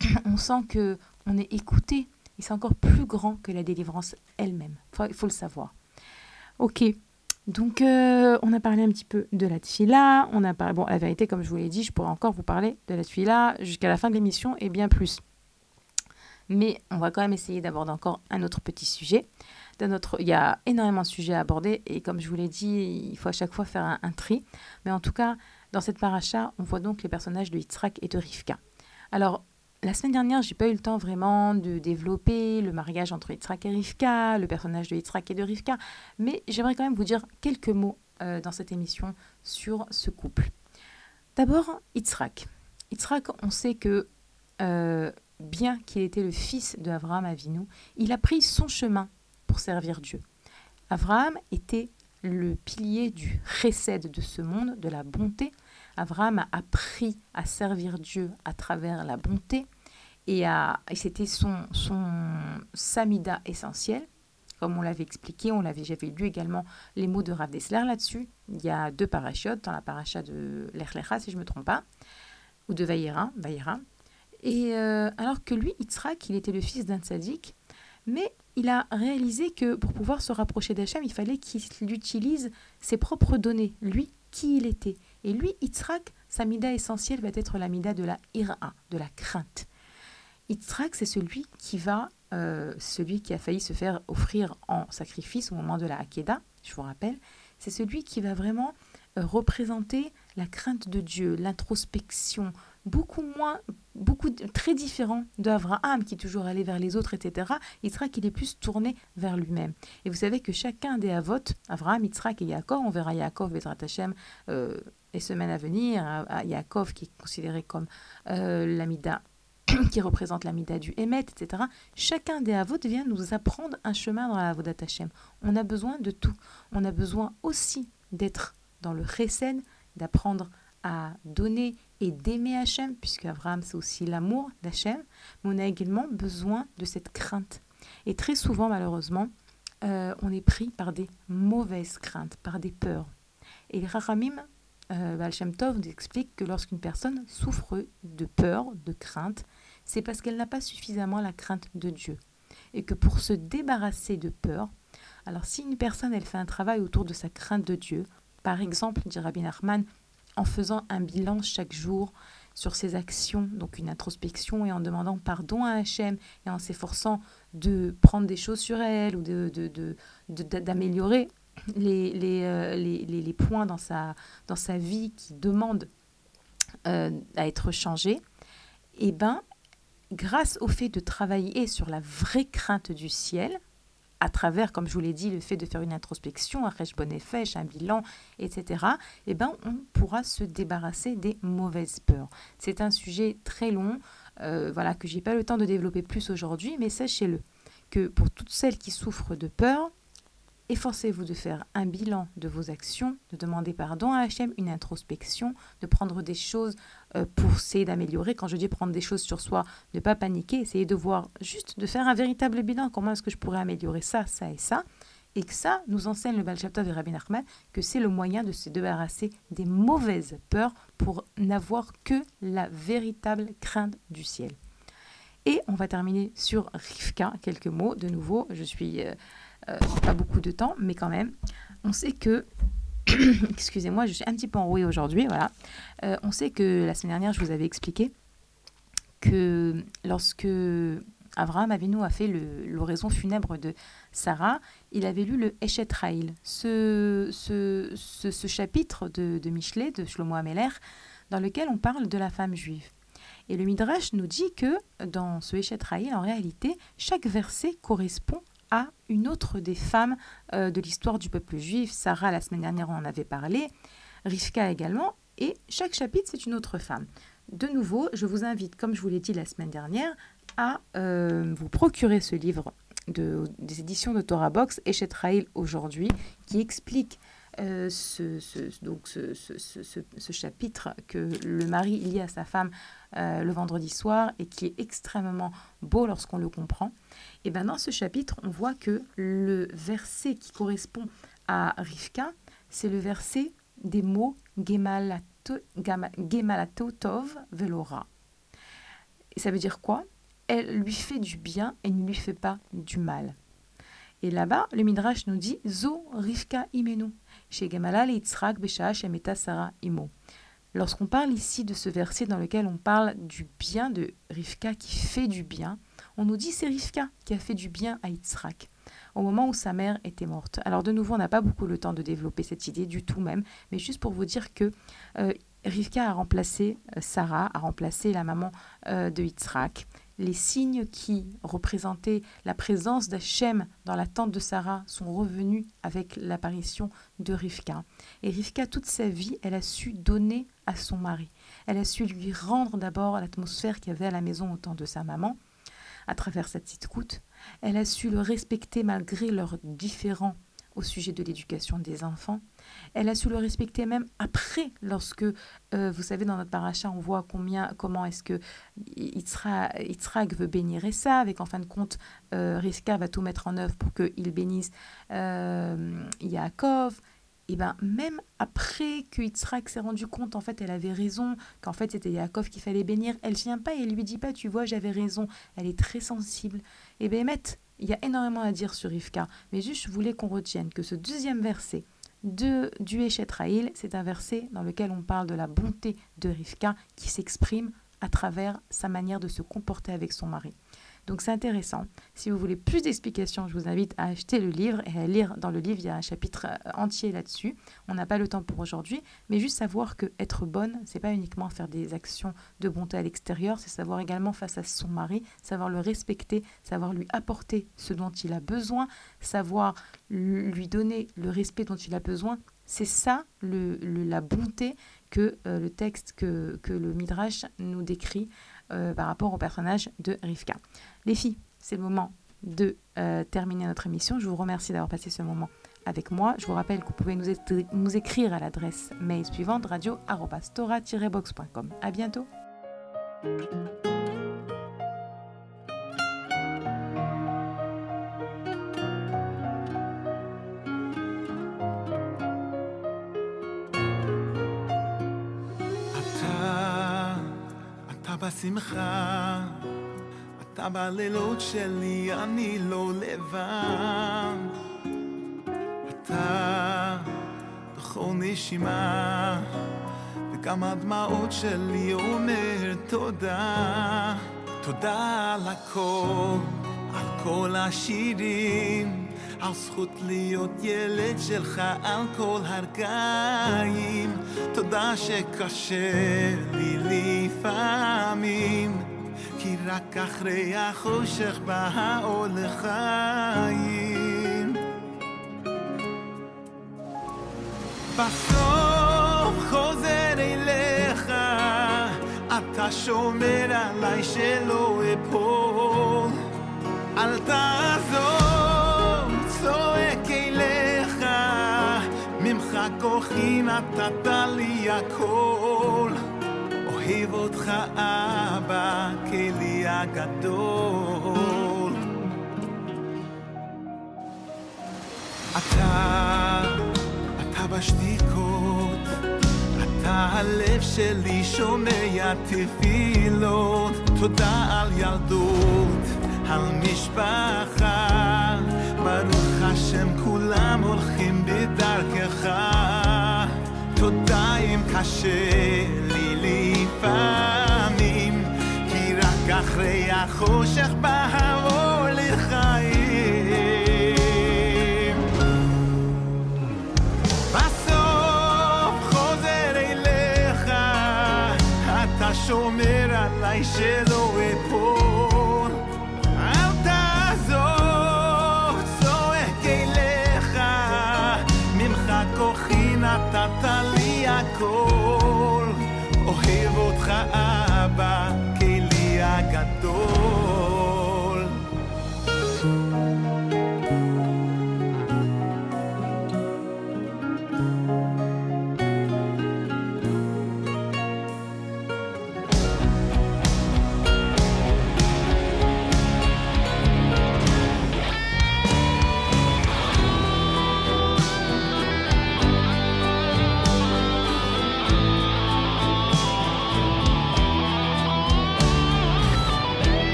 on sent que on est écouté. Et c'est encore plus grand que la délivrance elle-même. Il faut le savoir. Ok. Donc, euh, on a parlé un petit peu de la tfila. On a parlé, bon, la vérité, comme je vous l'ai dit, je pourrais encore vous parler de la tfila jusqu'à la fin de l'émission et bien plus. Mais on va quand même essayer d'aborder encore un autre petit sujet. il y a énormément de sujets à aborder et comme je vous l'ai dit, il faut à chaque fois faire un, tri. Mais en tout cas, dans cette paracha, on voit donc les personnages de Yitzhak et de Rivka. Alors, la semaine dernière, j'ai pas eu le temps vraiment de développer le mariage entre Yitzhak et Rivka, le personnage de Yitzhak et de Rivka, mais j'aimerais quand même vous dire quelques mots euh, dans cette émission sur ce couple. D'abord, Yitzhak. Yitzhak, on sait que euh, bien qu'il était le fils d'Abraham Avinu, il a pris son chemin pour servir Dieu. Abraham était le pilier du chesed de ce monde, de la bonté, Abraham a appris à servir Dieu à travers la bonté et, c'était son, samida essentiel. Comme on l'avait expliqué, on l'avait, j'avais lu également les mots de Rav Dessler là-dessus. Il y a deux parachutes dans la paracha de l'Echlecha, si je ne me trompe pas, ou de Vaïra. Et euh, alors que lui, Yitzhak, il était le fils d'un tzaddik, mais il a réalisé que pour pouvoir se rapprocher d'Hachem, il fallait qu'il utilise ses propres données, lui, qui il était. Et lui, Yitzhak, sa mida essentielle va être la mida de la ira, de la crainte. Yitzhak, c'est celui qui va, euh, celui qui a failli se faire offrir en sacrifice au moment de la Hakeda, je vous rappelle, c'est celui qui va vraiment euh, représenter la crainte de Dieu, l'introspection, beaucoup moins, beaucoup très différent d'Abraham qui toujours allé vers les autres, etc. Yitzhak, il est plus tourné vers lui-même. Et vous savez que chacun des Avot, Abraham, Yitzhak et Yaakov, on verra Yaakov, Bezrat Hashem, euh, les semaines à venir, Yaakov qui est considéré comme euh, l'amida qui représente l'amida du Hémet, etc. Chacun des Avot vient nous apprendre un chemin dans la Avodat Hashem. On a besoin de tout. On a besoin aussi d'être dans le Chesed, d'apprendre à donner et d'aimer Hachem, puisque Abraham c'est aussi l'amour d'Hachem, mais on a également besoin de cette crainte. Et très souvent, malheureusement, euh, on est pris par des mauvaises craintes, par des peurs. Et Rahamim, euh, Tov explique que lorsqu'une personne souffre de peur, de crainte, c'est parce qu'elle n'a pas suffisamment la crainte de Dieu. Et que pour se débarrasser de peur, alors si une personne elle fait un travail autour de sa crainte de Dieu, par exemple, dit Rabbi Nachman, en faisant un bilan chaque jour sur ses actions, donc une introspection et en demandant pardon à Hachem et en s'efforçant de prendre des choses sur elle ou d'améliorer de, de, les, les, les, points dans sa, dans sa vie qui demandent euh, à être changés, et eh ben, grâce au fait de travailler sur la vraie crainte du ciel, à travers, comme je vous l'ai dit, le fait de faire une introspection, un fèche, un bilan, etc., eh ben, on pourra se débarrasser des mauvaises peurs. C'est un sujet très long, euh, voilà, que j'ai pas le temps de développer plus aujourd'hui, mais sachez-le, que pour toutes celles qui souffrent de peur, Efforcez-vous de faire un bilan de vos actions, de demander pardon à Hachem, une introspection, de prendre des choses euh, pour essayer d'améliorer. Quand je dis prendre des choses sur soi, ne pas paniquer, essayer de voir juste, de faire un véritable bilan. Comment est-ce que je pourrais améliorer ça, ça et ça? Et que ça nous enseigne le Baal de Rabbi Nachman, que c'est le moyen de se débarrasser des mauvaises peurs pour n'avoir que la véritable crainte du ciel. Et on va terminer sur Rivka, quelques mots. De nouveau, je suis euh, euh, pas beaucoup de temps, mais quand même, on sait que excusez-moi, je suis un petit peu enrouée aujourd'hui, voilà. Euh, on sait que la semaine dernière, je vous avais expliqué que lorsque Abraham Avinu a fait l'oraison funèbre de Sarah, il avait lu le Eshet Raïl, ce, ce, ce, chapitre de, de Michelet, de Shlomo Ameler, dans lequel on parle de la femme juive. Et le Midrash nous dit que dans ce Eshet Raïl, en réalité, chaque verset correspond une autre des femmes euh, de l'histoire du peuple juif. Sarah, la semaine dernière, on en avait parlé, Rivka également, et chaque chapitre, c'est une autre femme. De nouveau, je vous invite, comme je vous l'ai dit la semaine dernière, à euh, vous procurer ce livre de, des éditions de Torah Box, Raïl aujourd'hui, qui explique euh, ce, donc ce, ce, chapitre que le mari lit à sa femme le vendredi soir et qui est extrêmement beau lorsqu'on le comprend. Et bien dans ce chapitre, on voit que le verset qui correspond à Rivka, c'est le verset des mots Gemalatotov Velora. Et ça veut dire quoi? Elle lui fait du bien et ne lui fait pas du mal. Et là-bas, le Midrash nous dit Zo Rivka imenu, chez Shemeta Sarah imo. Lorsqu'on parle ici de ce verset dans lequel on parle du bien de Rivka qui fait du bien, on nous dit c'est Rivka qui a fait du bien à Yitzhak au moment où sa mère était morte. Alors de nouveau, on n'a pas beaucoup le temps de développer cette idée du tout même, mais juste pour vous dire que euh, Rivka a remplacé euh, Sarah, a remplacé la maman euh, de Yitzhak. Les signes qui représentaient la présence d'Hachem dans la tente de Sarah sont revenus avec l'apparition de Rivka. Et Rivka, toute sa vie, elle a su donner à son mari. Elle a su lui rendre d'abord l'atmosphère qu'il y avait à la maison au temps de sa maman, à travers cette petite route. Elle a su le respecter malgré leurs différends au sujet de l'éducation des enfants. Elle a su le respecter même après, lorsque, euh, vous savez, dans notre paracha, on voit combien, comment est-ce que Yitzhak veut bénir ça, avec en fin de compte, euh, va tout mettre en œuvre pour qu'il bénisse euh, Yaakov et ben même après que Yitzhak s'est rendu compte, en fait, elle avait raison, qu'en fait, c'était Yaakov qu'il fallait bénir, elle vient pas et lui dit pas, tu vois, j'avais raison. Elle est très sensible. Et ben, il y a énormément à dire sur Rivka, mais juste, je voulais qu'on retienne que ce deuxième verset de, du Eshet c'est un verset dans lequel on parle de la bonté de Rivka qui s'exprime à travers sa manière de se comporter avec son mari. Donc c'est intéressant. Si vous voulez plus d'explications, je vous invite à acheter le livre et à lire dans le livre, il y a un chapitre euh, entier là-dessus. On n'a pas le temps pour aujourd'hui, mais juste savoir que être bonne, c'est pas uniquement faire des actions de bonté à l'extérieur, c'est savoir également face à son mari, savoir le respecter, savoir lui apporter ce dont il a besoin, savoir lui donner le respect dont il a besoin. C'est ça le, la bonté que euh, le texte que, que le Midrash nous décrit euh, par rapport au personnage de Rivka. Les filles, c'est le moment de euh, terminer notre émission. Je vous remercie d'avoir passé ce moment avec moi. Je vous rappelle que vous pouvez nous, nous écrire à l'adresse mail suivante radio-box.com. À bientôt. בשמחה. אתה בלילות שלי, אני לא לבד. אתה בכל נשימה, וגם הדמעות שלי אומר תודה. תודה על הכל, על כל השירים. על זכות להיות ילד שלך על כל הרגעים תודה שקשה לי לפעמים כי רק אחרי החושך בא האור לחיים בסוף חוזר אליך אתה שומר עליי שלא אפול אל תעזור צועק אליך כוחי נתת לי הכל. אוהב אותך אבא, כלי הגדול. אתה, אתה בשתיקות, אתה הלב שלי שומע תפילות, תודה על ילדות, על משפחה, ברוך השם כולם הולכים בדרכך, תודה אם קשה לפעמים, כי רק אחרי החושך בא לחיים. בסוף חוזר אליך, אתה שומר עליי שלא אפול. אל תעזוב, צועק אליך, ממך כוחי נתת לי הכל. אוהב אותך אבא, כלי הגדול.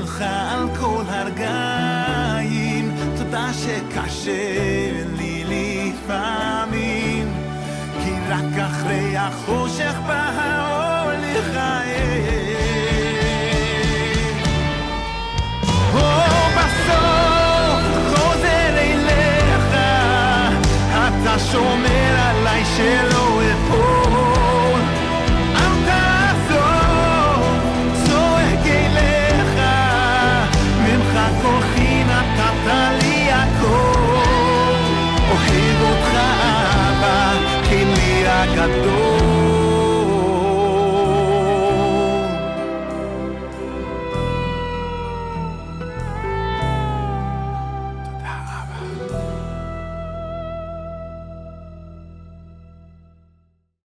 שלך, על כל הרגעים. תודה שקשה לי לפעמים, כי רק אחרי החושך בא האור לחיים. או בסוף חוזר אליך, אתה שומר עליי שלא